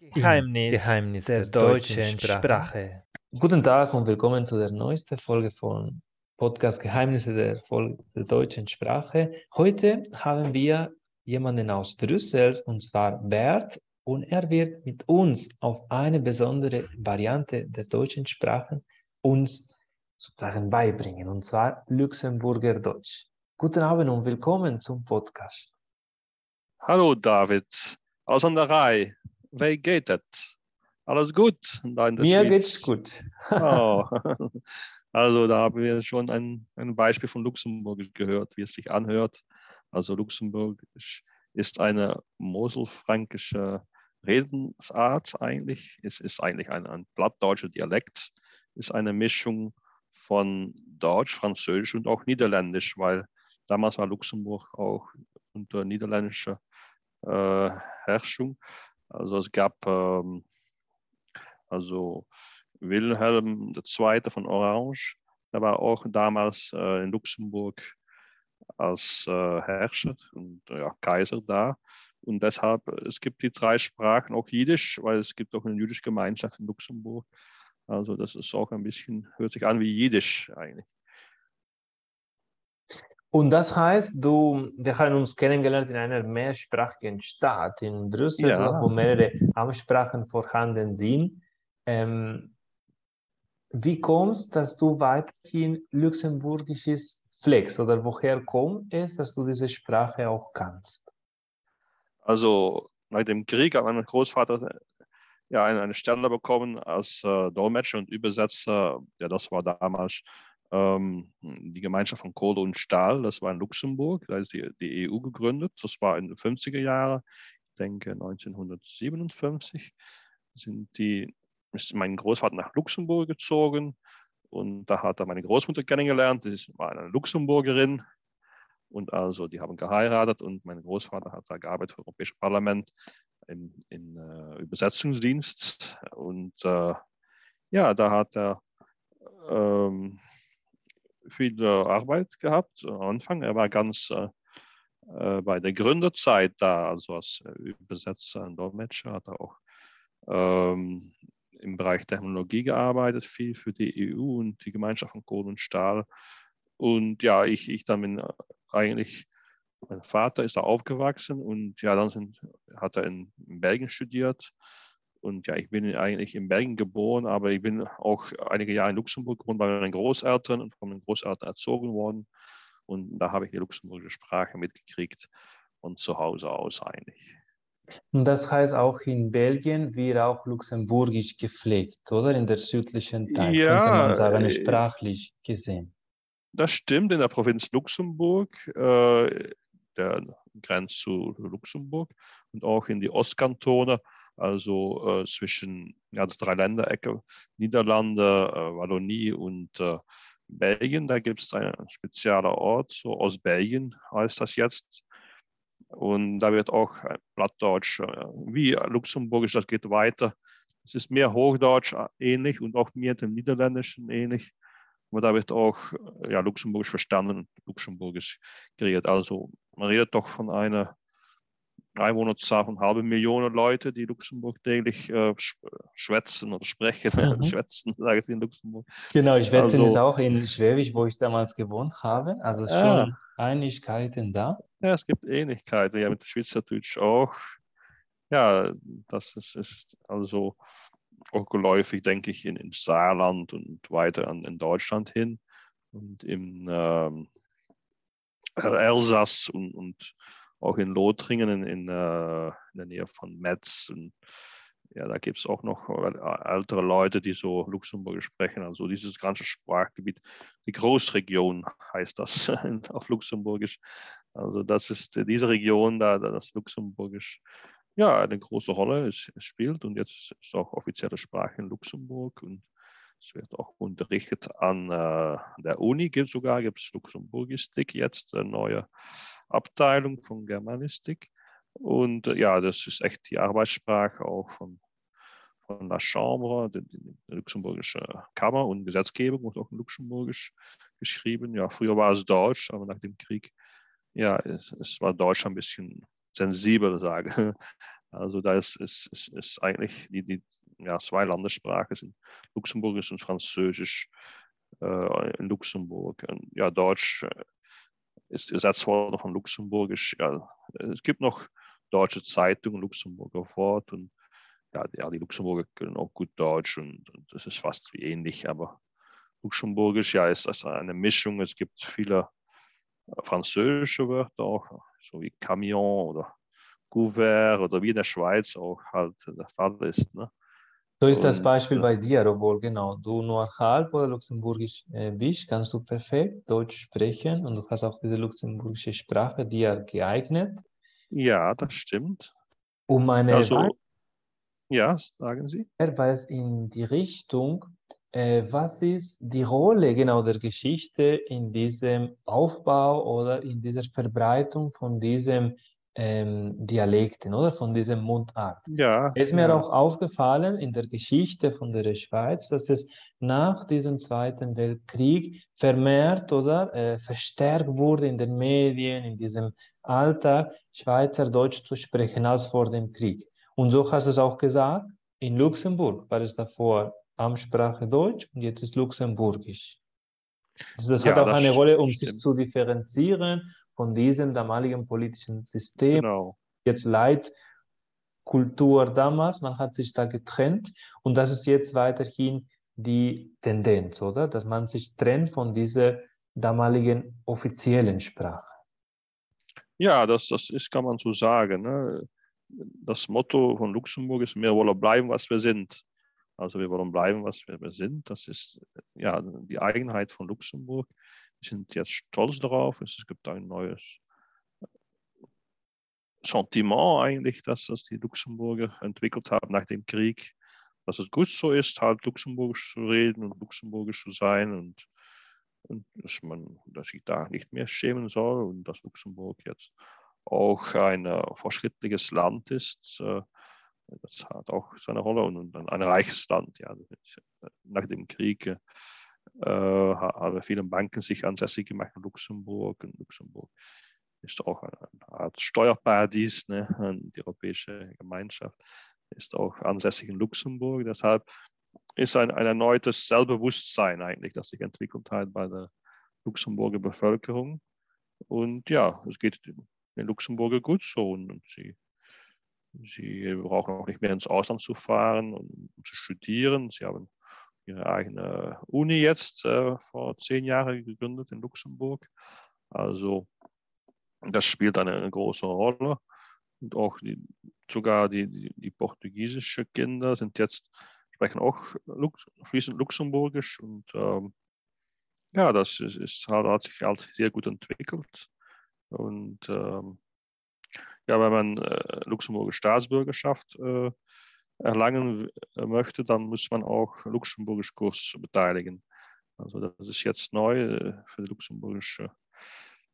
Geheimnis, Geheimnis der, der deutschen Sprache. Sprache. Guten Tag und willkommen zu der neuesten Folge von Podcast Geheimnisse der, der deutschen Sprache. Heute haben wir jemanden aus Brüssel, und zwar Bert, und er wird mit uns auf eine besondere Variante der deutschen Sprache uns sozusagen beibringen, und zwar Luxemburger Deutsch. Guten Abend und willkommen zum Podcast. Hallo David, aus an der Reihe. Wie geht es? Alles gut? Mir geht es gut. oh. Also da haben wir schon ein, ein Beispiel von Luxemburg gehört, wie es sich anhört. Also Luxemburg ist eine moselfränkische Redensart eigentlich. Es ist eigentlich ein, ein plattdeutscher Dialekt, ist eine Mischung von Deutsch, Französisch und auch Niederländisch, weil damals war Luxemburg auch unter niederländischer äh, Herrschung. Also es gab ähm, also Wilhelm II. von Orange, der war auch damals äh, in Luxemburg als äh, Herrscher und ja, Kaiser da. Und deshalb, es gibt die drei Sprachen, auch Jiddisch, weil es gibt auch eine jüdische Gemeinschaft in Luxemburg. Also das ist auch ein bisschen, hört sich an wie Jiddisch eigentlich. Und das heißt, du, wir haben uns kennengelernt in einer mehrsprachigen Stadt in Brüssel, ja. wo mehrere Amtssprachen vorhanden sind. Ähm, wie kommst dass du weiterhin Luxemburgisches pflegst oder woher kommt es, dass du diese Sprache auch kannst? Also nach dem Krieg hat mein Großvater ja eine, eine Stelle bekommen als äh, Dolmetscher und Übersetzer. Ja, das war damals ähm, die Gemeinschaft von Kohle und Stahl, das war in Luxemburg, da ist die, die EU gegründet. Das war in den 50er Jahren, ich denke 1957, sind die, ist mein Großvater nach Luxemburg gezogen und da hat er meine Großmutter kennengelernt. Sie war eine Luxemburgerin und also die haben geheiratet und mein Großvater hat da gearbeitet für das Europäische Parlament im, im äh, Übersetzungsdienst und äh, ja, da hat er ähm, viel Arbeit gehabt am Anfang. Er war ganz äh, äh, bei der Gründerzeit da, also als Übersetzer und Dolmetscher, hat er auch ähm, im Bereich Technologie gearbeitet, viel für die EU und die Gemeinschaft von Kohle und Stahl. Und ja, ich, ich dann bin eigentlich, mein Vater ist da aufgewachsen und ja, dann sind, hat er in Belgien studiert und ja, ich bin eigentlich in Belgien geboren, aber ich bin auch einige Jahre in Luxemburg gewohnt bei meinen Großeltern und von meinen Großeltern erzogen worden. Und da habe ich die luxemburgische Sprache mitgekriegt und zu Hause aus eigentlich. Und das heißt auch in Belgien wird auch Luxemburgisch gepflegt, oder? In der südlichen Teil, ja, könnte man sagen, äh, sprachlich gesehen. Das stimmt, in der Provinz Luxemburg, äh, der grenzt zu Luxemburg und auch in die Ostkantone also äh, zwischen ja, das Dreiländerecke, Niederlande, äh, Wallonie und äh, Belgien. Da gibt es einen speziellen Ort, so aus Belgien heißt das jetzt. Und da wird auch Plattdeutsch, äh, wie Luxemburgisch, das geht weiter. Es ist mehr Hochdeutsch äh, ähnlich und auch mehr dem Niederländischen ähnlich. Aber da wird auch äh, ja, Luxemburgisch verstanden und Luxemburgisch geredet. Also man redet doch von einer Einwohnerzahl von halbe Millionen Leute, die Luxemburg täglich äh, schwätzen oder sprechen. Mhm. schwätzen, sage ich in Luxemburg. Genau, Schwätzen also, ist auch in Schwäbisch, wo ich damals gewohnt habe. Also schon ja. Ähnlichkeiten da. Ja, es gibt Ähnlichkeiten, ja, mit Schweizerdeutsch auch. Ja, das ist, ist also auch geläufig, denke ich, in, in Saarland und weiter an, in Deutschland hin. Und im ähm, Elsass und, und auch in Lothringen in, in, äh, in der Nähe von Metz. Und, ja, da gibt es auch noch äh, ältere Leute, die so Luxemburgisch sprechen. Also dieses ganze Sprachgebiet, die Großregion heißt das auf Luxemburgisch. Also das ist diese Region, da das Luxemburgisch ja eine große Rolle es spielt und jetzt ist es auch offizielle Sprache in Luxemburg und es wird auch unterrichtet an äh, der Uni, gibt sogar gibt es Luxemburgistik jetzt, eine neue Abteilung von Germanistik. Und äh, ja, das ist echt die Arbeitssprache auch von, von La Chambre, der luxemburgische Kammer und Gesetzgebung wird auch in Luxemburgisch geschrieben. Ja, früher war es Deutsch, aber nach dem Krieg, ja, es, es war Deutsch ein bisschen sensibel sagen. Also da ist, ist, ist, ist eigentlich die, die ja, zwei Landessprachen sind Luxemburgisch und Französisch äh, in Luxemburg. Und, ja, Deutsch äh, ist ersetzt worden von Luxemburgisch. Ja, es gibt noch deutsche Zeitungen, Luxemburger Wort und ja, ja, die Luxemburger können auch gut Deutsch und, und das ist fast wie ähnlich, aber Luxemburgisch ja ist das eine Mischung. Es gibt viele äh, französische Wörter auch, so wie Camion oder Couvert oder wie in der Schweiz auch halt der Fall ist. Ne? So ist das Beispiel bei dir, obwohl genau du nur halb oder luxemburgisch äh, bist, kannst du perfekt Deutsch sprechen und du hast auch diese luxemburgische Sprache dir geeignet. Ja, das stimmt. Um eine also, ja, sagen Sie. Weil es in die Richtung, äh, was ist die Rolle genau der Geschichte in diesem Aufbau oder in dieser Verbreitung von diesem ähm, Dialekten oder von diesem Mundart. Ja. Es ist mir ja. auch aufgefallen in der Geschichte von der Schweiz, dass es nach diesem Zweiten Weltkrieg vermehrt oder äh, verstärkt wurde in den Medien, in diesem Alltag, Schweizerdeutsch zu sprechen als vor dem Krieg. Und so hast du es auch gesagt, in Luxemburg war es davor Amtssprache Deutsch und jetzt ist Luxemburgisch. Also das ja, hat auch das eine Rolle, um stimmt. sich zu differenzieren von diesem damaligen politischen System. Genau. Jetzt Leitkultur damals, man hat sich da getrennt und das ist jetzt weiterhin die Tendenz, oder? Dass man sich trennt von dieser damaligen offiziellen Sprache. Ja, das, das ist, kann man so sagen. Ne? Das Motto von Luxemburg ist, wir wollen bleiben, was wir sind. Also wir wollen bleiben, was wir, wir sind. Das ist ja die Eigenheit von Luxemburg. Sind jetzt stolz darauf. Es gibt ein neues Sentiment eigentlich, dass das die Luxemburger entwickelt haben nach dem Krieg, dass es gut so ist, halt Luxemburgisch zu reden und Luxemburgisch zu sein und, und dass man dass sich da nicht mehr schämen soll und dass Luxemburg jetzt auch ein äh, fortschrittliches Land ist. Äh, das hat auch seine Rolle und ein reiches Land. Ja. Nach dem Krieg äh, äh, haben viele Banken sich ansässig gemacht in Luxemburg. Und Luxemburg ist auch eine Art Steuerparadies, ne? die Europäische Gemeinschaft ist auch ansässig in Luxemburg. Deshalb ist ein, ein erneutes Selbstbewusstsein eigentlich, das sich entwickelt hat bei der Luxemburger Bevölkerung. Und ja, es geht den Luxemburger gut so und sie, sie brauchen auch nicht mehr ins Ausland zu fahren und zu studieren. Sie haben ihre eigene Uni jetzt äh, vor zehn Jahren gegründet in Luxemburg. Also das spielt eine, große Rolle. Und auch die, sogar die, die, die portugiesischen Kinder sind jetzt, sprechen auch Lux, fließend Luxemburgisch. Und ähm, ja, das ist, ist, hat sich halt sehr gut entwickelt. Und ähm, ja, wenn man äh, Luxemburger Staatsbürgerschaft äh, erlangen möchte, dann muss man auch luxemburgisch Kurs beteiligen. Also das ist jetzt neu äh, für die luxemburgische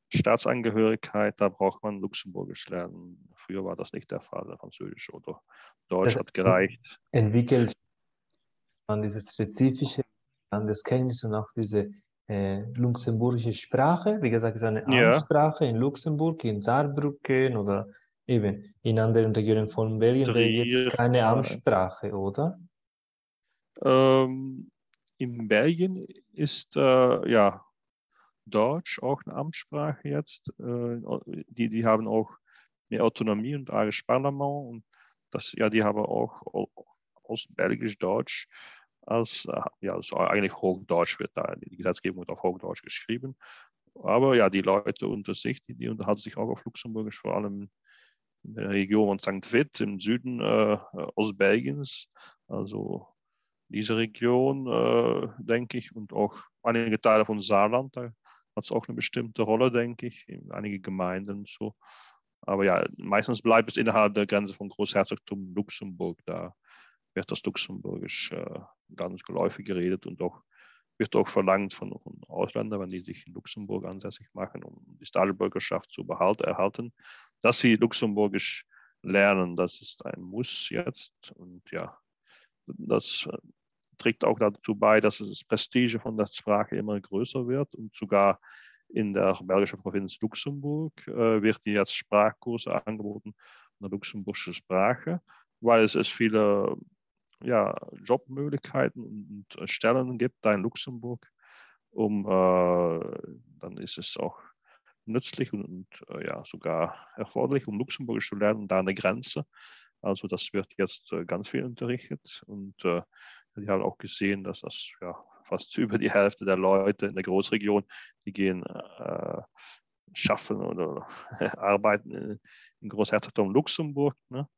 Staatsangehörigkeit, da braucht man Luxemburgisch lernen. Früher war das nicht der Fall, Französisch oder Deutsch hat gereicht. Entwickelt man diese spezifische Landeskenntnis und auch diese äh, luxemburgische Sprache. Wie gesagt, es ist eine ja. Amtssprache in Luxemburg, in Saarbrücken oder Eben, in anderen Regionen von Belgien wäre jetzt keine Amtssprache, oder? Ähm, in Belgien ist äh, ja Deutsch auch eine Amtssprache jetzt. Äh, die, die haben auch mehr Autonomie und eigenes Parlament und das, ja, die haben auch aus Belgisch-Deutsch als, äh, ja, also eigentlich Hochdeutsch wird da, die Gesetzgebung wird auf Hochdeutsch geschrieben. Aber ja, die Leute unter sich, die, die unterhalten sich auch auf Luxemburgisch, vor allem in der Region St. Vith im Süden äh, Ostbelgiens. Also diese Region, äh, denke ich, und auch einige Teile von Saarland, da hat es auch eine bestimmte Rolle, denke ich, in einige Gemeinden so. Aber ja, meistens bleibt es innerhalb der Grenze von Großherzogtum Luxemburg. Da wird das Luxemburgisch äh, ganz geläufig geredet und auch wird auch verlangt von, Ausländern, wenn die sich in Luxemburg ansässig machen, um die Staatsbürgerschaft zu behalten, erhalten, dass sie Luxemburgisch lernen. Das ist ein Muss jetzt. Und ja, das äh, trägt auch dazu bei, dass das Prestige von der Sprache immer größer wird und sogar in der belgischen Provinz Luxemburg äh, wird jetzt Sprachkurse angeboten in der luxemburgischen Sprache, weil es, es viele ja, Jobmöglichkeiten und Stellen gibt da in Luxemburg. Um, äh, dann ist es auch nützlich und, und äh, ja, sogar erforderlich, um Luxemburgisch zu lernen, da an der Grenze. Also das wird jetzt äh, ganz viel unterrichtet und äh, die haben auch gesehen, dass das ja, fast über die Hälfte der Leute in der Großregion, die gehen äh, schaffen oder arbeiten in, in Großherzogtum Luxemburg. Ne?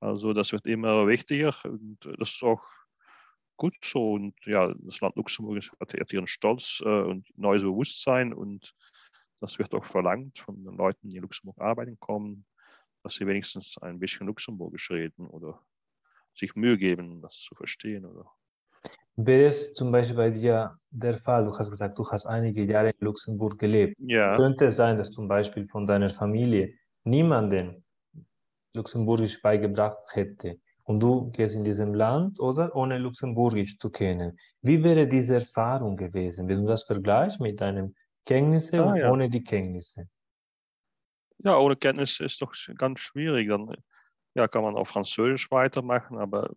Also das wird immer wichtiger und das ist auch gut so. Und ja, das Land Luxemburg hat jetzt ihren Stolz äh, und neues Bewusstsein und das wird auch verlangt von den Leuten, die in Luxemburg arbeiten kommen, dass sie wenigstens ein bisschen Luxemburgisch reden oder sich Mühe geben, das zu verstehen. Oder Wäre es zum Beispiel bei dir der Fall, du hast gesagt, du hast einige Jahre in Luxemburg gelebt. Ja. Könnte es sein, dass zum Beispiel von deiner Familie niemanden Luxemburgisch beigebracht hätte und du gehst in diesem Land oder ohne Luxemburgisch zu kennen. Wie wäre diese Erfahrung gewesen, wenn du das vergleichst mit deinen Kenntnissen ah, ja. ohne die Kenntnisse? Ja, ohne Kenntnisse ist doch ganz schwierig. Dann ja, kann man auf Französisch weitermachen, aber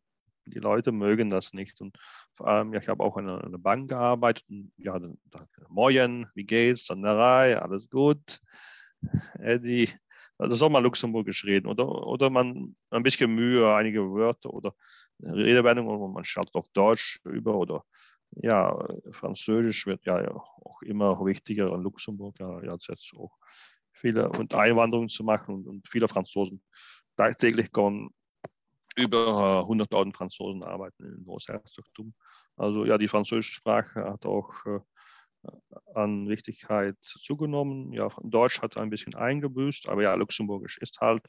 die Leute mögen das nicht. Und vor allem, ja, ich habe auch in einer Bank gearbeitet. Und, ja, dann, dann, Moin, wie geht's? Sanderei, alles gut. Eddie, also soll man Luxemburgisch reden oder, oder man ein bisschen Mühe, einige Wörter oder Redewendungen und man schaut auf Deutsch über oder ja, Französisch wird ja auch immer wichtiger in Luxemburg, ja, jetzt auch viele und Einwanderungen zu machen und, und viele Franzosen. Tagtäglich kommen über 100.000 äh, Franzosen arbeiten im Großherzogtum. Also ja, die französische Sprache hat auch äh, an Wichtigkeit zugenommen. Ja, Deutsch hat ein bisschen eingebüßt, aber ja, Luxemburgisch ist halt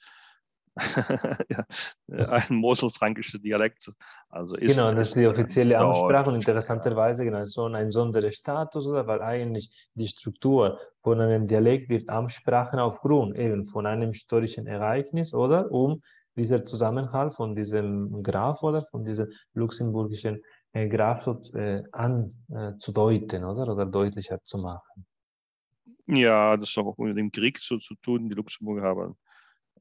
ja, ein moselfränkisches Dialekt. Also ist, genau, das ist die offizielle Amtssprache und interessanterweise genau so ein Sonderstatus, weil eigentlich die Struktur von einem Dialekt wird Amtssprachen aufgrund eben von einem historischen Ereignis oder um dieser Zusammenhalt von diesem Graf oder von diesem luxemburgischen äh, Graf äh, anzudeuten äh, oder? oder deutlicher zu machen. Ja, das hat auch mit dem Krieg so zu tun. Die Luxemburger haben,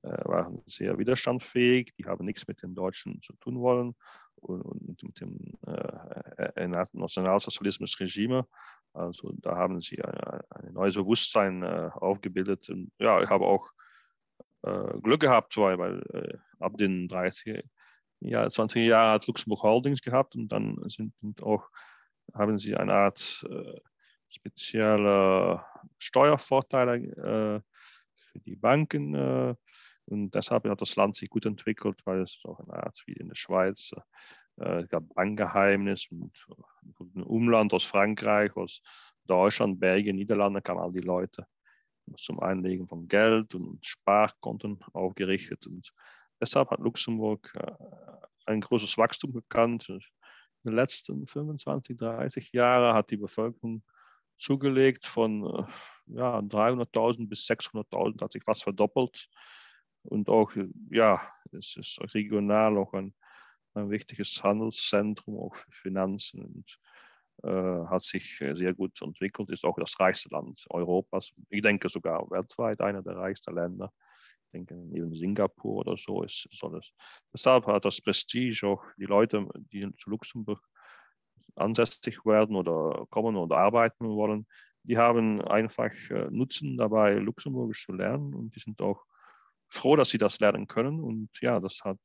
äh, waren sehr widerstandsfähig, die haben nichts mit den Deutschen zu tun wollen und, und mit dem äh, Nationalsozialismus-Regime. Also da haben sie ein, neues Bewusstsein äh, aufgebildet. Und ja, ich habe auch äh, Glück gehabt, weil, weil äh, ab den 30 ja, 20 Jahre hat Luxemburg Holdings gehabt und dann sind, auch, haben sie eine Art äh, spezielle Steuervorteile äh, für die Banken. Äh, und deshalb hat das Land sich gut entwickelt, weil es auch eine Art wie in der Schweiz äh, gab Bankgeheimnis und im Umland aus Frankreich, aus Deutschland, Belgien, Niederlande kamen all die Leute zum Einlegen von Geld und Sparkonten aufgerichtet. Und deshalb hat Luxemburg äh, ein großes Wachstum gekannt. In den letzten 25, 30 Jahren hat die Bevölkerung zugelegt von äh, ja, 300.000 bis 600.000, hat sich fast verdoppelt. Und auch, ja, es ist regional auch ein, ein wichtiges Handelszentrum, auch für Finanzen. Und äh, hat sich sehr gut entwickelt, ist auch das reichste Land Europas. Ich denke sogar weltweit einer der reichsten Länder. Denke, neben Singapur oder so ist, ist alles. Deshalb hat das Prestige auch die Leute, die zu Luxemburg ansässig werden oder kommen oder arbeiten wollen, die haben einfach äh, Nutzen dabei, Luxemburgisch zu lernen und die sind auch froh, dass sie das lernen können. Und ja, das hat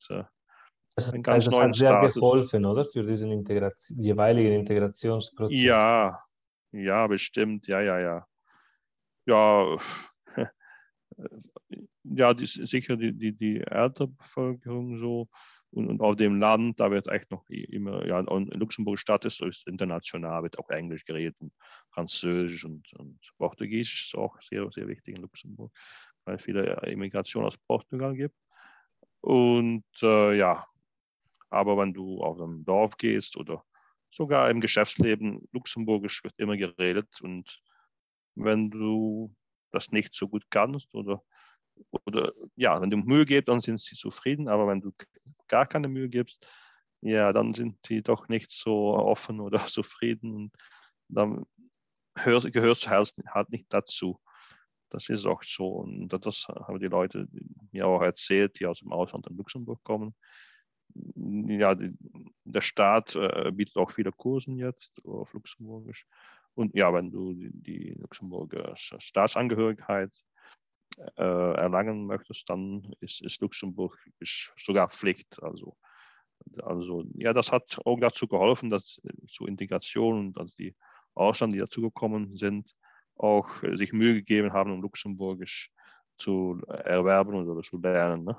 das, ein ganz also das hat sehr Status. geholfen, oder? Für diesen Integration, jeweiligen Integrationsprozess. Ja, ja, bestimmt. Ja, ja, ja. Ja, ja die, sicher die, die, die ältere Bevölkerung so. Und, und auf dem Land, da wird echt noch immer, ja, in Luxemburg Stadt ist, ist international, wird auch Englisch geredet, und Französisch und, und Portugiesisch ist auch sehr, sehr wichtig in Luxemburg, weil es viele Immigration aus Portugal gibt. Und äh, ja, aber wenn du auf einem Dorf gehst oder sogar im Geschäftsleben, Luxemburgisch wird immer geredet. Und wenn du das nicht so gut kannst oder, oder ja, wenn du Mühe gibst, dann sind sie zufrieden. Aber wenn du gar keine Mühe gibst, ja, dann sind sie doch nicht so offen oder zufrieden. Und dann hört, gehört halt nicht dazu. Das ist auch so. Und das haben die Leute mir auch erzählt, die aus dem Ausland in Luxemburg kommen. Ja, der Staat äh, bietet auch viele Kursen jetzt auf Luxemburgisch. Und ja, wenn du die, die Luxemburger Staatsangehörigkeit äh, erlangen möchtest, dann ist, ist Luxemburg ist sogar Pflicht. Also, also ja, das hat auch dazu geholfen, dass zur Integration und dass die Ausländer, die dazugekommen sind, auch sich Mühe gegeben haben, um Luxemburgisch zu erwerben oder zu lernen. Ne?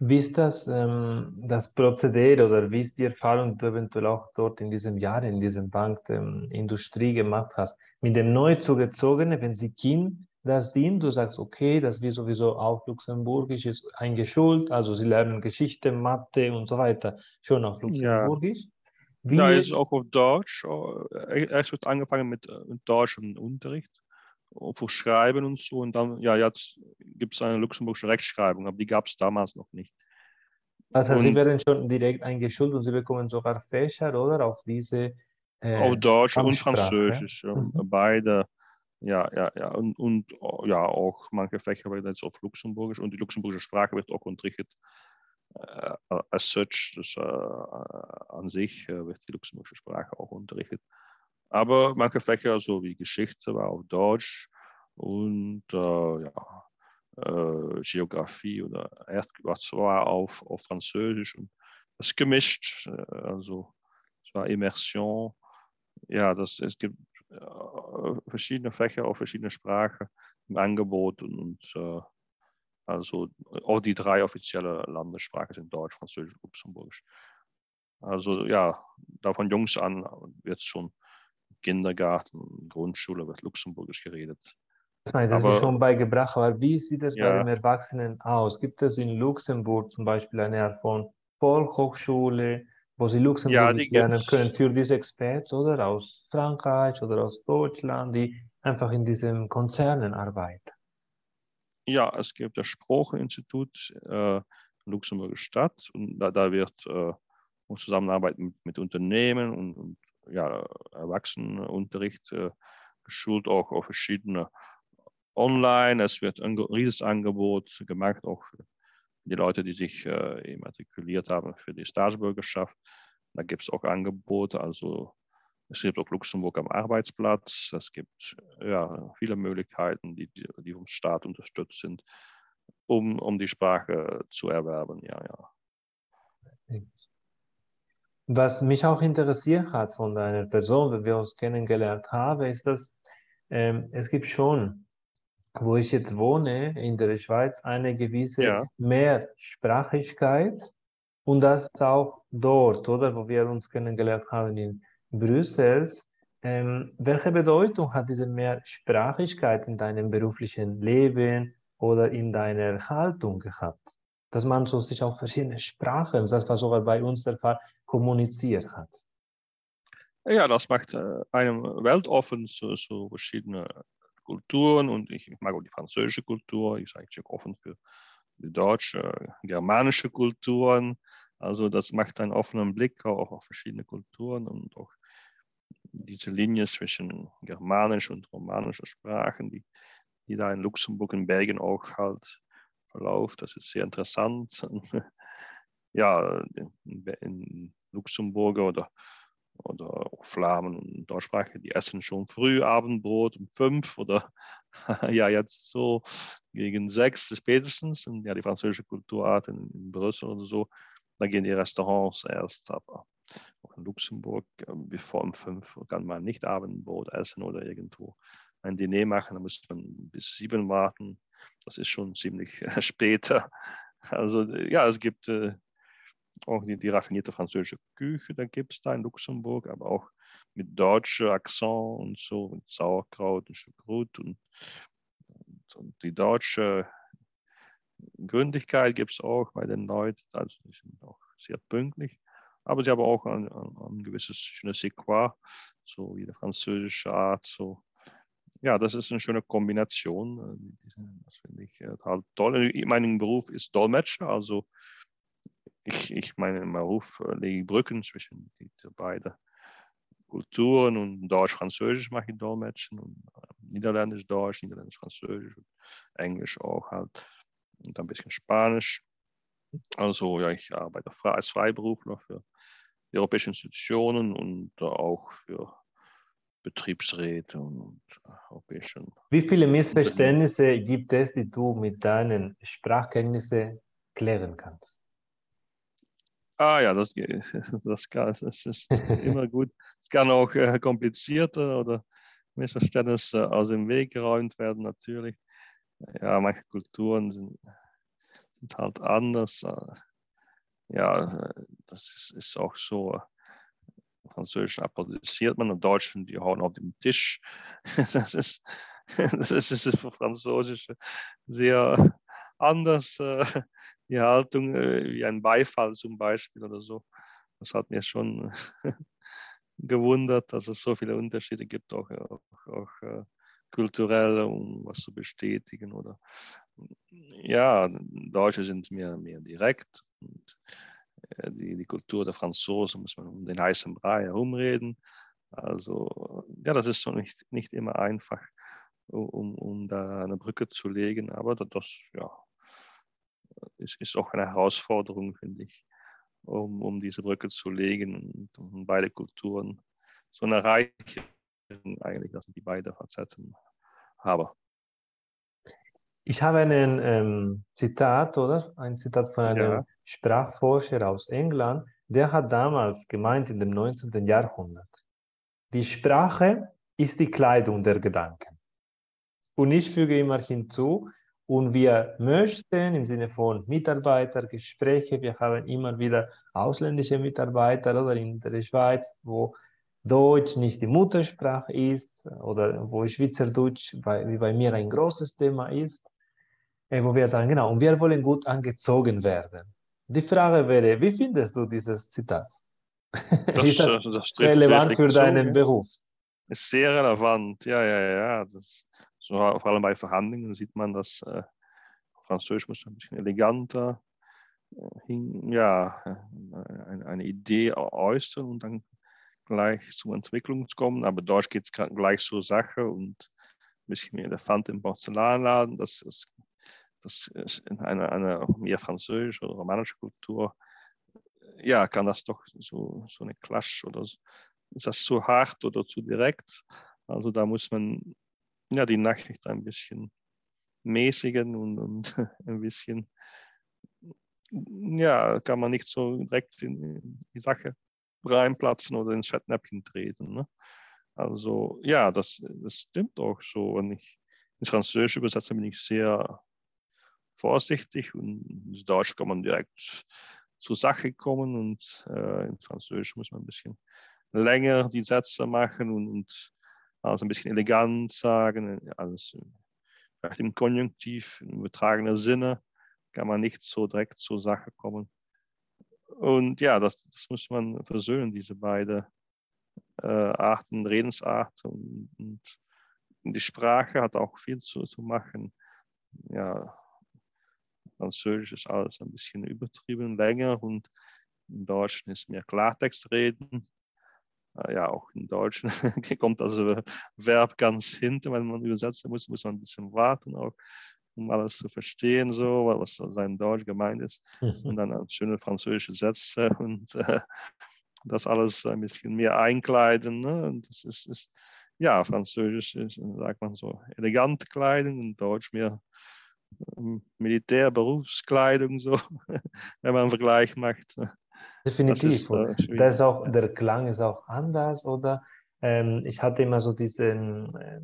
Wie ist das, ähm, das Prozedere oder wie ist die Erfahrung, die du eventuell auch dort in diesem Jahr in dieser Bankindustrie ähm, gemacht hast? Mit dem Neuzugezogenen, wenn sie Kind da sind, du sagst, okay, das wird sowieso auf Luxemburgisch ist eingeschult, also sie lernen Geschichte, Mathe und so weiter schon auf Luxemburgisch. Ja. Wie ja, ist auch auf Deutsch. Äh, erst wird angefangen mit, äh, mit deutschem Unterricht, für Schreiben und so. Und dann, ja, jetzt gibt es eine luxemburgische Rechtschreibung, aber die gab es damals noch nicht. Also und, Sie werden schon direkt eingeschult und Sie bekommen sogar Fächer, oder? Auf diese äh, Auf Deutsch und Französisch. Ja? Mhm. Beide. Ja, ja, ja. Und, und ja, auch manche Fächer werden jetzt auf Luxemburgisch und die luxemburgische Sprache wird auch unterrichtet äh, as such, das, äh, an sich äh, wird die luxemburgische Sprache auch unterrichtet. Aber manche Fächer, so wie Geschichte, war auf Deutsch und äh, ja, äh, Geografie oder Erdgas war auf, auf Französisch und das gemischt, äh, also es war Immersion. Ja, das, es gibt verschiedene Fächer auf verschiedene Sprachen im Angebot und, und also auch die drei offiziellen Landessprachen sind Deutsch, Französisch Luxemburgisch. Also ja, da von Jungs an wird schon Kindergarten, Grundschule wird Luxemburgisch geredet. Das heißt, das ist schon beigebracht, aber wie sieht es ja. bei den Erwachsenen aus? Gibt es in Luxemburg zum Beispiel eine Art von Volkshochschule, wo sie Luxemburgisch ja, lernen können für diese Experts oder aus Frankreich oder aus Deutschland, die einfach in diesen Konzernen arbeiten? Ja, es gibt das Spruchinstitut äh, Luxemburger Stadt und da, da wird äh, Zusammenarbeit mit, mit Unternehmen und, und ja, Erwachsenenunterricht äh, geschult, auch auf verschiedene Online. Es wird ein riesiges Angebot gemacht, auch für die Leute, die sich äh, immatrikuliert haben für die Staatsbürgerschaft. Da gibt es auch Angebote, also es gibt auch Luxemburg am Arbeitsplatz. Es gibt ja, viele Möglichkeiten, die, die vom Staat unterstützt sind, um, um die Sprache zu erwerben. Ja, ja. Was mich auch interessiert hat von deiner Person, wenn wir uns kennengelernt haben, ist, dass ähm, es gibt schon, wo ich jetzt wohne, in der Schweiz, eine gewisse ja. Mehrsprachigkeit und das auch dort, oder, wo wir uns kennengelernt haben in Brüssels. Ähm, welche Bedeutung hat diese Mehrsprachigkeit in deinem beruflichen Leben oder in deiner Haltung gehabt? Dass man so sich auf verschiedene Sprachen, das war sogar bei uns der Fall, kommuniziert hat. Ja, das macht äh, einem weltoffen zu, zu verschiedenen Kulturen und ich, mag auch die französische Kultur, ich sage ich offen für die deutsche, germanische Kulturen. Also das macht einen offenen Blick auch auf verschiedene Kulturen und auch diese Linie zwischen germanisch und romanischer Sprachen, die, die da in Luxemburg und Belgien auch halt verläuft, das ist sehr interessant. ja, in, Luxemburger oder, oder Flamen und Deutschsprache, die essen schon früh Abendbrot um fünf oder ja, jetzt so gegen sechs spätestens. Und ja, die französische Kulturart in, in Brüssel oder so, da gehen die Restaurants erst ab auch in Luxemburg, ähm, bevor um fünf kann man nicht Abendbrot essen oder irgendwo ein Diner machen, da muss man bis sieben warten. Das ist schon ziemlich später. Also ja, es gibt äh, auch die, die, raffinierte französische Küche, da gibt es da in Luxemburg, aber auch mit deutschem Akzent und so, mit Sauerkraut und Schokolade und, und, und, die deutsche Gründlichkeit gibt es auch bei den Leuten, also die sind auch sehr pünktlich aber sie haben auch ein, ein gewisses je ne sais quoi, so wie der französische Art. So. Ja, das ist eine schöne Kombination. Äh, das finde ich total toll. Mein Beruf ist Dolmetscher, also ich, ich meinen Beruf äh, lege Brücken zwischen diese beiden Kulturen und Deutsch-Französisch mache ich Dolmetschen und Niederländisch-Deutsch, Niederländisch-Französisch und Englisch auch halt und ein bisschen Spanisch. Also ja, ich arbeite als Freiberufler für die europäischen Institutionen und auch für Betriebsräte und europäischen. Wie viele Missverständnisse gibt es, die du mit deinen Sprachkenntnissen klären kannst? Ah ja, das, das, kann, das ist immer gut. Es kann auch äh, komplizierter oder Missverständnisse aus dem Weg geräumt werden, natürlich. Ja, manche Kulturen sind, sind halt anders. Äh, ja, das ist, ist auch so. Französisch applaudisiert man und Deutsch die hauen auf den Tisch. Das ist, das ist für Französische sehr anders. Äh, die Haltung, äh, wie ein Beifall zum Beispiel oder so. Das hat mir schon gewundert, dass es so viele Unterschiede gibt, auch, auch, auch äh, kulturell, um was zu bestätigen. Oder ja, Deutsche sind mehr, mehr direkt. Und, die, die Kultur der Franzosen muss man um den heißen Brei herumreden. Also, ja, das ist schon nicht, nicht immer einfach, um, um da eine Brücke zu legen, aber das, ja, ist, ist auch eine Herausforderung, finde ich, um, um diese Brücke zu legen und um beide Kulturen zu erreichen, eigentlich, dass ich beide Facetten habe. Ich habe einen ähm, Zitat, oder? Ein Zitat von einem ja. Sprachforscher aus England, der hat damals gemeint, in dem 19. Jahrhundert, die Sprache ist die Kleidung der Gedanken. Und ich füge immer hinzu, und wir möchten im Sinne von Mitarbeitergespräche, wir haben immer wieder ausländische Mitarbeiter oder in der Schweiz, wo Deutsch nicht die Muttersprache ist oder wo Schweizerdeutsch bei, wie bei mir ein großes Thema ist, wo wir sagen, genau, und wir wollen gut angezogen werden. Die Frage wäre, wie findest du dieses Zitat? Das, ist das, das relevant für deinen Beruf? Ist sehr relevant, ja, ja, ja. Das, so, vor allem bei Verhandlungen sieht man, dass äh, Französisch muss ein bisschen eleganter äh, hin, ja, äh, eine, eine, Idee äußern und dann gleich zur Entwicklung kommen. Aber Deutsch geht es gleich zur Sache und ein bisschen mehr Elefant im Porzellanladen. Das ist, das ist in einer, einer mehr französische oder romanische Kultur. Ja, kann das doch so, so eine Clash oder so, ist das zu hart oder zu direkt? Also da muss man ja, die Nachricht ein bisschen mäßigen und, und ein bisschen, ja, kann man nicht so direkt in die Sache reinplatzen oder ins Fettnäpfchen treten. Ne? Also ja, das, das stimmt auch so. Wenn ich ins Französische übersetze, bin ich sehr vorsichtig und ins Deutsch kann man direkt zur Sache kommen und äh, ins Französisch muss man ein bisschen länger die Sätze machen und, und also ein bisschen elegant sagen, also vielleicht im Konjunktiv, im übertragenen Sinne, kann man nicht so direkt zur Sache kommen. Und ja, das, das muss man versöhnen, diese beiden äh, Arten, Redensarten. Und, und, die Sprache hat auch viel zu, zu machen. Ja, Französisch ist alles ein bisschen übertrieben, länger und im Deutschen ist mehr Klartext reden. Äh, ja, auch in Deutsch kommt also Verb ganz hinten, wenn man übersetzen muss, muss man ein bisschen warten, auch, um alles zu verstehen, so, was sein Deutsch gemeint ist. Mhm. Und dann schöne französische Sätze und äh, das alles ein bisschen mehr einkleiden. Ne? Und das ist, ist, ja, Französisch ist, sagt man so, elegant kleiden und Deutsch mehr Militärberufskleidung, so, wenn man einen Vergleich macht. Definitiv. Ist, äh, das ist auch, der Klang ist auch anders, oder? Ähm, ich hatte immer so diesen äh,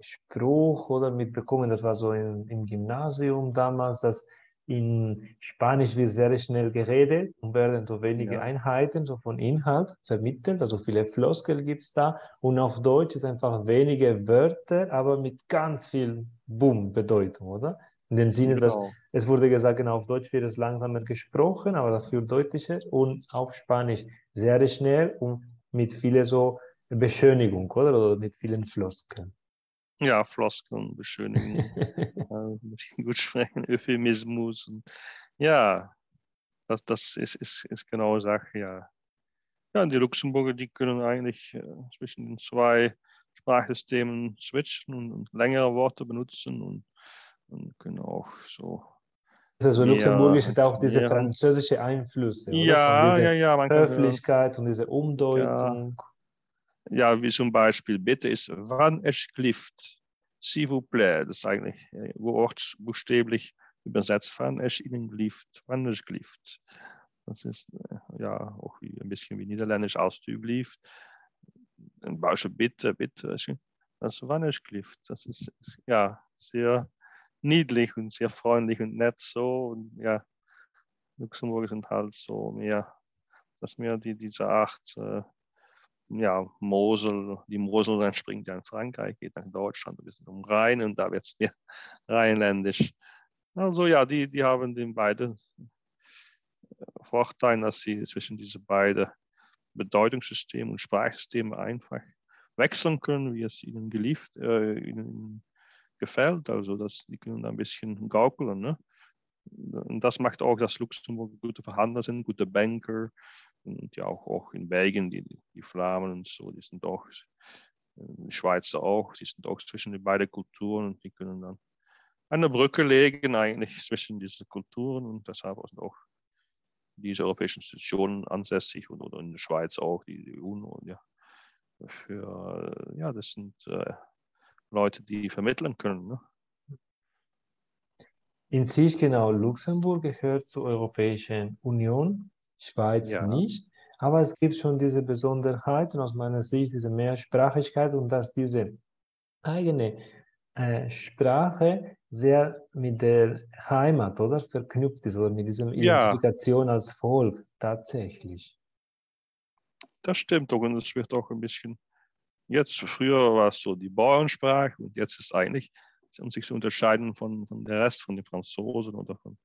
Spruch oder mitbekommen, das war so in, im Gymnasium damals, dass in Spanisch wird sehr schnell geredet und werden so wenige ja. Einheiten so von Inhalt vermittelt, also viele Floskel gibt es da und auf Deutsch ist einfach wenige Wörter, aber mit ganz viel Boom Bedeutung, oder? In dem Sinne, genau. dass es wurde gesagt, genau, auf Deutsch wird es langsamer gesprochen, aber dafür deutlicher und auf Spanisch sehr schnell und mit viel so Beschönigung, oder? Oder mit vielen Floskeln. Ja, Floskeln, Beschönigung, äh, gut sprechen, Euphemismus. Und, ja, das, das ist, ist, ist genau Sache, ja. ja, die Luxemburger, die können eigentlich äh, zwischen den zwei Sprachsystemen switchen und, und längere Worte benutzen und, und können auch so also Luxemburgisch hat auch diese ja. französische Einflüsse. Ja, ja, ja. Man Höflichkeit und diese Umdeutung. Ja. ja, wie zum Beispiel, bitte ist wann es klift. S'il vous plaît. Das ist eigentlich äh, wortbuchstäblich übersetzt, wann es ihnen klift. Wann es klift. Das ist äh, ja auch wie, ein bisschen wie Niederländisch ausüblich. Ein Beispiel bitte, bitte. Das wann es klift. Das ist ja sehr niedlich und sehr freundlich und nett so. Und ja, Luxemburg sind halt so mehr, dass mir die, diese acht, äh, ja, Mosel, die Mosel dann springt ja in Frankreich, geht nach Deutschland, ein bisschen um Rhein und da wird es mehr rheinländisch. Also ja, die, die haben den beiden äh, Vorteile, dass sie zwischen diese beiden Bedeutungssystemen und Sprachsystemen einfach wechseln können, wie es ihnen geliebt, äh, ihnen gefällt. Also das, die können ein bisschen gaukeln. Ne? Und das macht auch, dass Luxemburg gute Verhandler sind, gute Banker. Und ja auch, auch in Belgien, die, die Flamen und so, die sind auch, äh, die Schweizer auch, die sind auch zwischen den beiden Kulturen und die können dann eine Brücke legen eigentlich zwischen diesen Kulturen und deshalb auch diese europäischen Institutionen ansässig und oder in der Schweiz auch die, die UNO. Ja. Für, ja, das sind äh, Leute, die vermitteln können. Ne? In sich genau, Luxemburg gehört zur Europäischen Union, Schweiz ja. nicht. Aber es gibt schon diese Besonderheiten aus meiner Sicht, diese Mehrsprachigkeit und dass diese eigene äh, Sprache sehr mit der Heimat oder verknüpft ist oder mit dieser Identifikation ja. als Volk tatsächlich. Das stimmt doch und es wird auch ein bisschen Jetzt, früher war es so die Bauernsprache und jetzt ist eigentlich, um sich zu unterscheiden von, von der Rest, von den Franzosen oder von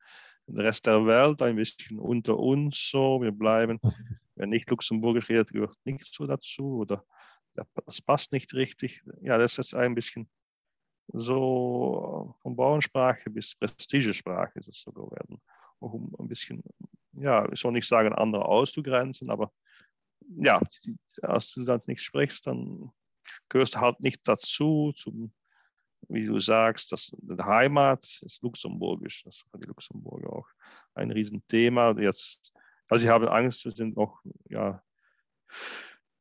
dem Rest der Welt, ein bisschen unter uns so. Wir bleiben, wer nicht Luxemburgisch redet, gehört nicht so dazu oder das passt nicht richtig. Ja, das ist ein bisschen so von Bauernsprache bis Prestigesprache ist es so geworden. Auch um ein bisschen, ja, ich soll nicht sagen, andere auszugrenzen, aber ja, als du dann nicht sprichst, dann gehörst du halt nicht dazu, zum, wie du sagst, das, die Heimat ist luxemburgisch. Das war die Luxemburger auch ein Riesenthema. Jetzt, also ich habe Angst, es sind noch ja,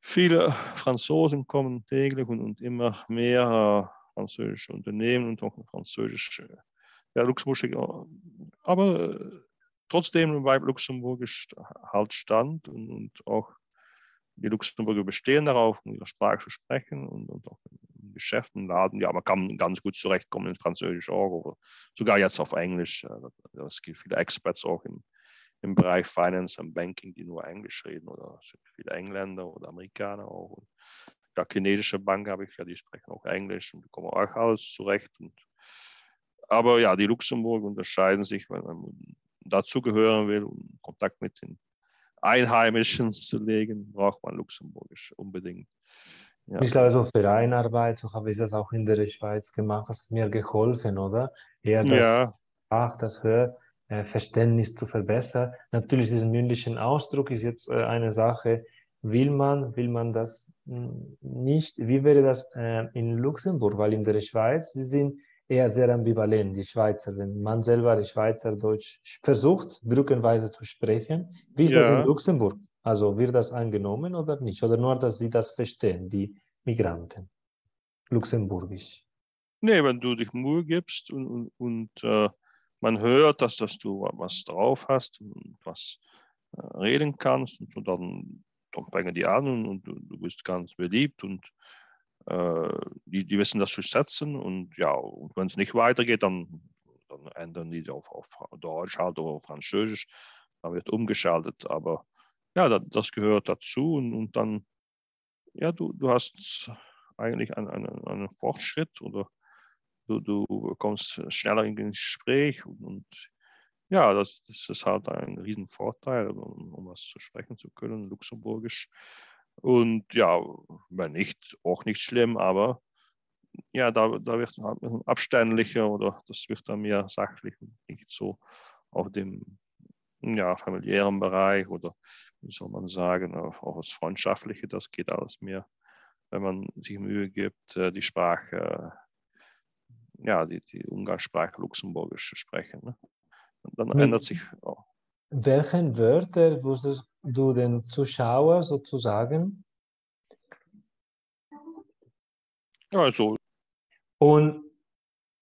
viele Franzosen kommen täglich und, und immer mehr äh, französische Unternehmen und auch französische, ja, luxemburgische, aber äh, trotzdem bleibt luxemburgisch halt stand und, und auch die Luxemburger bestehen darauf, um ihre Sprache zu sprechen und, und auch in Geschäften, Laden. Ja, man kann ganz gut zurechtkommen in Französisch auch, oder sogar jetzt auf Englisch. Es gibt viele Experts auch im, im Bereich Finance und Banking, die nur Englisch reden, oder es sind viele Engländer oder Amerikaner auch. Und ja, chinesische Bank habe ich ja, die sprechen auch Englisch und kommen auch alles zurecht. Und, aber ja, die Luxemburger unterscheiden sich, wenn man dazugehören will und Kontakt mit den Einheimischen zu legen, braucht man Luxemburgisch unbedingt. Ja. Ich glaube, so für Einarbeit, so habe ich das auch in der Schweiz gemacht, das hat mir geholfen, oder? Eher das ja. Ach, das Hörverständnis zu verbessern. Natürlich, diesen mündlichen Ausdruck ist jetzt äh, eine Sache, will man, will man das hm, nicht? Wie wäre das äh, in Luxemburg? Weil in der Schweiz, sie sind eher sehr ambivalent, die Schweizer. Wenn man selber Schweizerdeutsch versucht, brückenweise zu sprechen, wie ist ja. das in Luxemburg? Also wird das angenommen oder nicht? Oder nur, dass sie das verstehen, die Migranten? Luxemburgisch. Nee, wenn du dich Mühe gibst und, und, und äh, man hört, dass, dass du was drauf hast und was äh, reden kannst, und so, dann, dann bringen die an und, und du, bist ganz beliebt und die, die wissen das zu schätzen und ja, und wenn es nicht weitergeht, dann, dann ändern die auf, auf Deutsch halt oder Französisch, dann wird umgeschaltet. Aber ja, das, das gehört dazu und, und, dann, ja, du, du hast eigentlich einen, einen, einen Fortschritt oder du, du kommst schneller in ins Gespräch und, und ja, das, das, ist halt ein Riesenvorteil, um, um was zu sprechen zu können, Luxemburgisch. Und ja, wenn nicht, auch nicht schlimm, aber ja, da, da wird es halt abständiger oder das wird dann mehr sachlich und nicht so auf dem ja, familiären Bereich oder wie soll man sagen, auch das Freundschaftliche, das geht alles mehr, wenn man sich Mühe gibt, äh, die Sprache, ja, die, die Umgangssprache Luxemburgisch zu sprechen. Ne? dann Mit ändert sich auch. Welchen Wörter würdest du den Zuschauer sozusagen? Also. Und,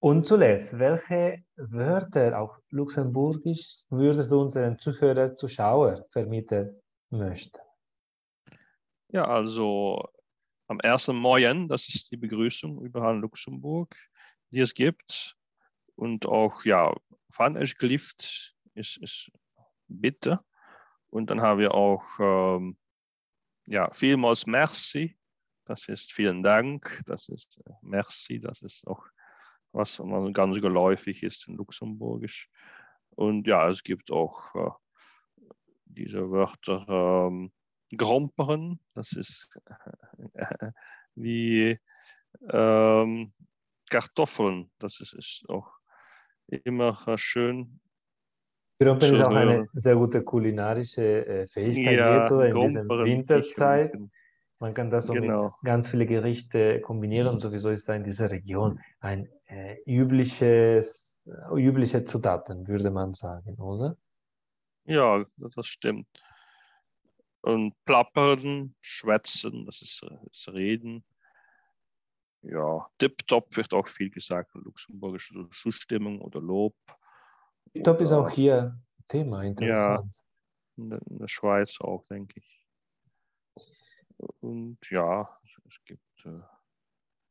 und zuletzt, welche Wörter, auch luxemburgisch, würdest du unseren Zuhörer, Zuschauer vermitteln möchten? Ja, also am ersten Morgen, das ist die Begrüßung überall in Luxemburg, die es gibt. Und auch, ja, van ist, ist bitte. Und dann haben wir auch, ähm, ja, vielmals merci. Das ist vielen Dank. Das ist äh, merci. Das ist auch was ganz geläufig ist in Luxemburgisch. Und ja, es gibt auch äh, diese Wörter ähm, gromperen. Das ist äh, wie ähm, Kartoffeln. Das ist, ist auch immer schön. Grumpen ist auch eine sehr gute kulinarische äh, Fähigkeit ja, jetzt, oder in dieser Winterzeit. Man kann das so genau. mit ganz viele Gerichte kombinieren. Sowieso ist da in dieser Region ein äh, übliches, übliche Zutaten, würde man sagen, oder? Ja, das stimmt. Und plappern, schwätzen, das ist, das Reden ja, tipptopp wird auch viel gesagt, luxemburgische Zustimmung oder Lob. Tipptopp ist auch hier Thema, interessant. Ja, in der Schweiz auch, denke ich. Und ja, es gibt. Äh,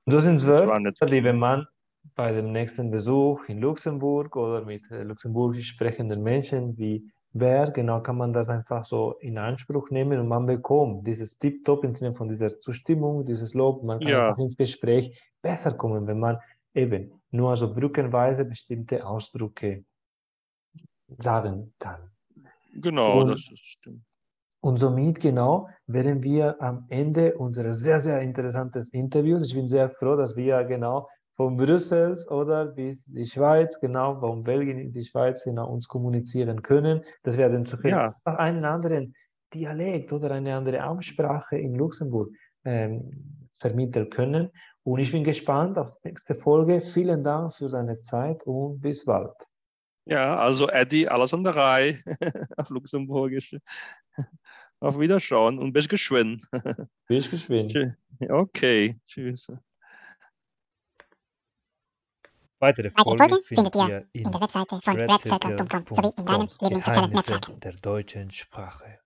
das sind Wörter, die, wenn man bei dem nächsten Besuch in Luxemburg oder mit äh, luxemburgisch sprechenden Menschen wie wer genau kann man das einfach so in Anspruch nehmen und man bekommt dieses Tip-Top im Sinne von dieser Zustimmung, dieses Lob, man kann ja. einfach ins Gespräch besser kommen, wenn man eben nur so brückenweise bestimmte Ausdrücke sagen kann. Genau, und, das stimmt. Und somit genau werden wir am Ende unseres sehr, sehr interessanten Interviews, ich bin sehr froh, dass wir genau von Brüssel oder bis die Schweiz, genau, von Belgien in die Schweiz genau uns kommunizieren können, dass wir dann ja. einen anderen Dialekt oder eine andere Aussprache in Luxemburg ähm, vermitteln können. Und ich bin gespannt auf die nächste Folge. Vielen Dank für deine Zeit und bis bald. Ja, also Eddie, alles an der Reihe auf Luxemburgisch. Auf Wiederschauen und bis geschwind. Bis geschwind. Okay, tschüss. Weitere Folgen findet ihr in der Webseite von redcircle.com sowie in deinem Lieblingssozialen Netzwerk der deutschen Sprache.